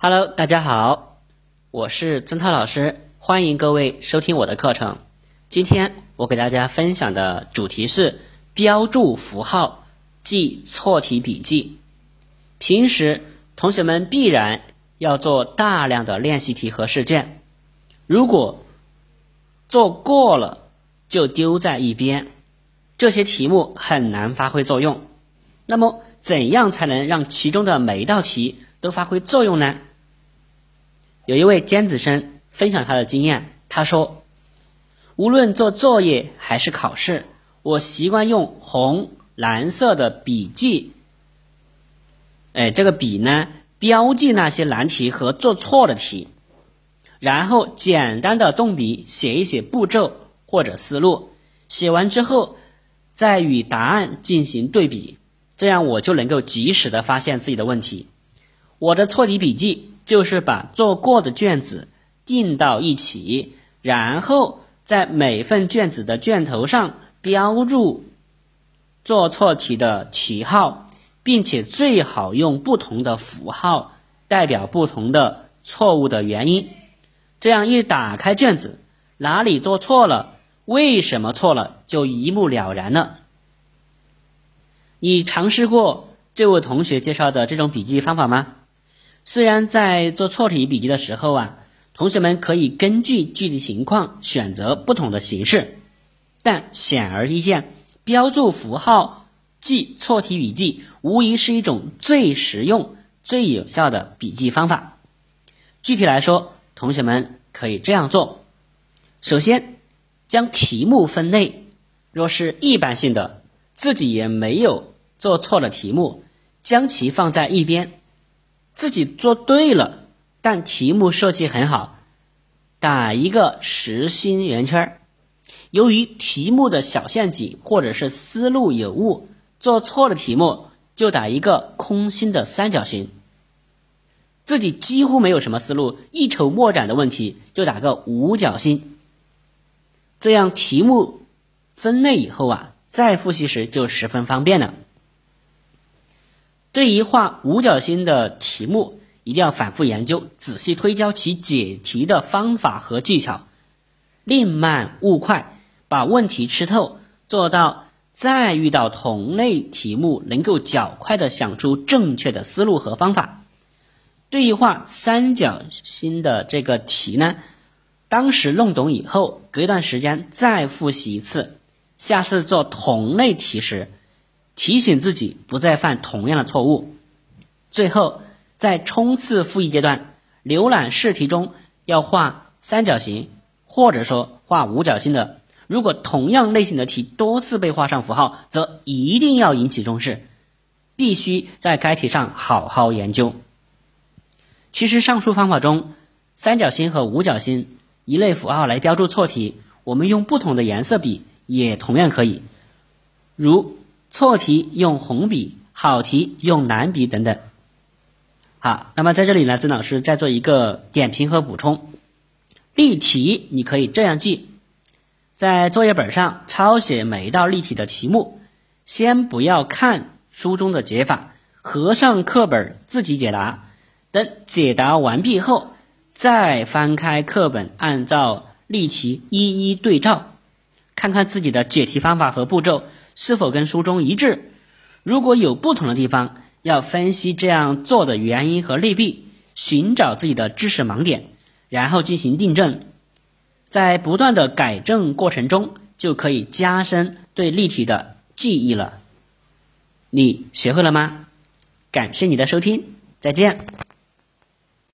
Hello，大家好，我是曾涛老师，欢迎各位收听我的课程。今天我给大家分享的主题是标注符号记错题笔记。平时同学们必然要做大量的练习题和试卷，如果做过了就丢在一边，这些题目很难发挥作用。那么，怎样才能让其中的每一道题都发挥作用呢？有一位尖子生分享他的经验，他说：“无论做作业还是考试，我习惯用红、蓝色的笔记，哎，这个笔呢，标记那些难题和做错的题，然后简单的动笔写一写步骤或者思路，写完之后再与答案进行对比，这样我就能够及时的发现自己的问题。我的错题笔记。”就是把做过的卷子订到一起，然后在每份卷子的卷头上标注做错题的题号，并且最好用不同的符号代表不同的错误的原因。这样一打开卷子，哪里做错了，为什么错了，就一目了然了。你尝试过这位同学介绍的这种笔记方法吗？虽然在做错题笔记的时候啊，同学们可以根据具体情况选择不同的形式，但显而易见，标注符号记错题笔记无疑是一种最实用、最有效的笔记方法。具体来说，同学们可以这样做：首先，将题目分类，若是一般性的，自己也没有做错的题目，将其放在一边。自己做对了，但题目设计很好，打一个实心圆圈儿。由于题目的小陷阱或者是思路有误，做错了题目就打一个空心的三角形。自己几乎没有什么思路，一筹莫展的问题就打个五角星。这样题目分类以后啊，再复习时就十分方便了。对于画五角星的题目，一定要反复研究，仔细推敲其解题的方法和技巧，宁慢勿快，把问题吃透，做到再遇到同类题目能够较快的想出正确的思路和方法。对于画三角星的这个题呢，当时弄懂以后，隔一段时间再复习一次，下次做同类题时。提醒自己不再犯同样的错误。最后，在冲刺复议阶段，浏览试题中要画三角形，或者说画五角星的。如果同样类型的题多次被画上符号，则一定要引起重视，必须在该题上好好研究。其实，上述方法中，三角形和五角星一类符号来标注错题，我们用不同的颜色笔也同样可以，如。错题用红笔，好题用蓝笔等等。好，那么在这里呢，曾老师再做一个点评和补充。例题你可以这样记：在作业本上抄写每一道例题的题目，先不要看书中的解法，合上课本自己解答。等解答完毕后，再翻开课本，按照例题一一对照，看看自己的解题方法和步骤。是否跟书中一致？如果有不同的地方，要分析这样做的原因和利弊，寻找自己的知识盲点，然后进行订正。在不断的改正过程中，就可以加深对例题的记忆了。你学会了吗？感谢你的收听，再见。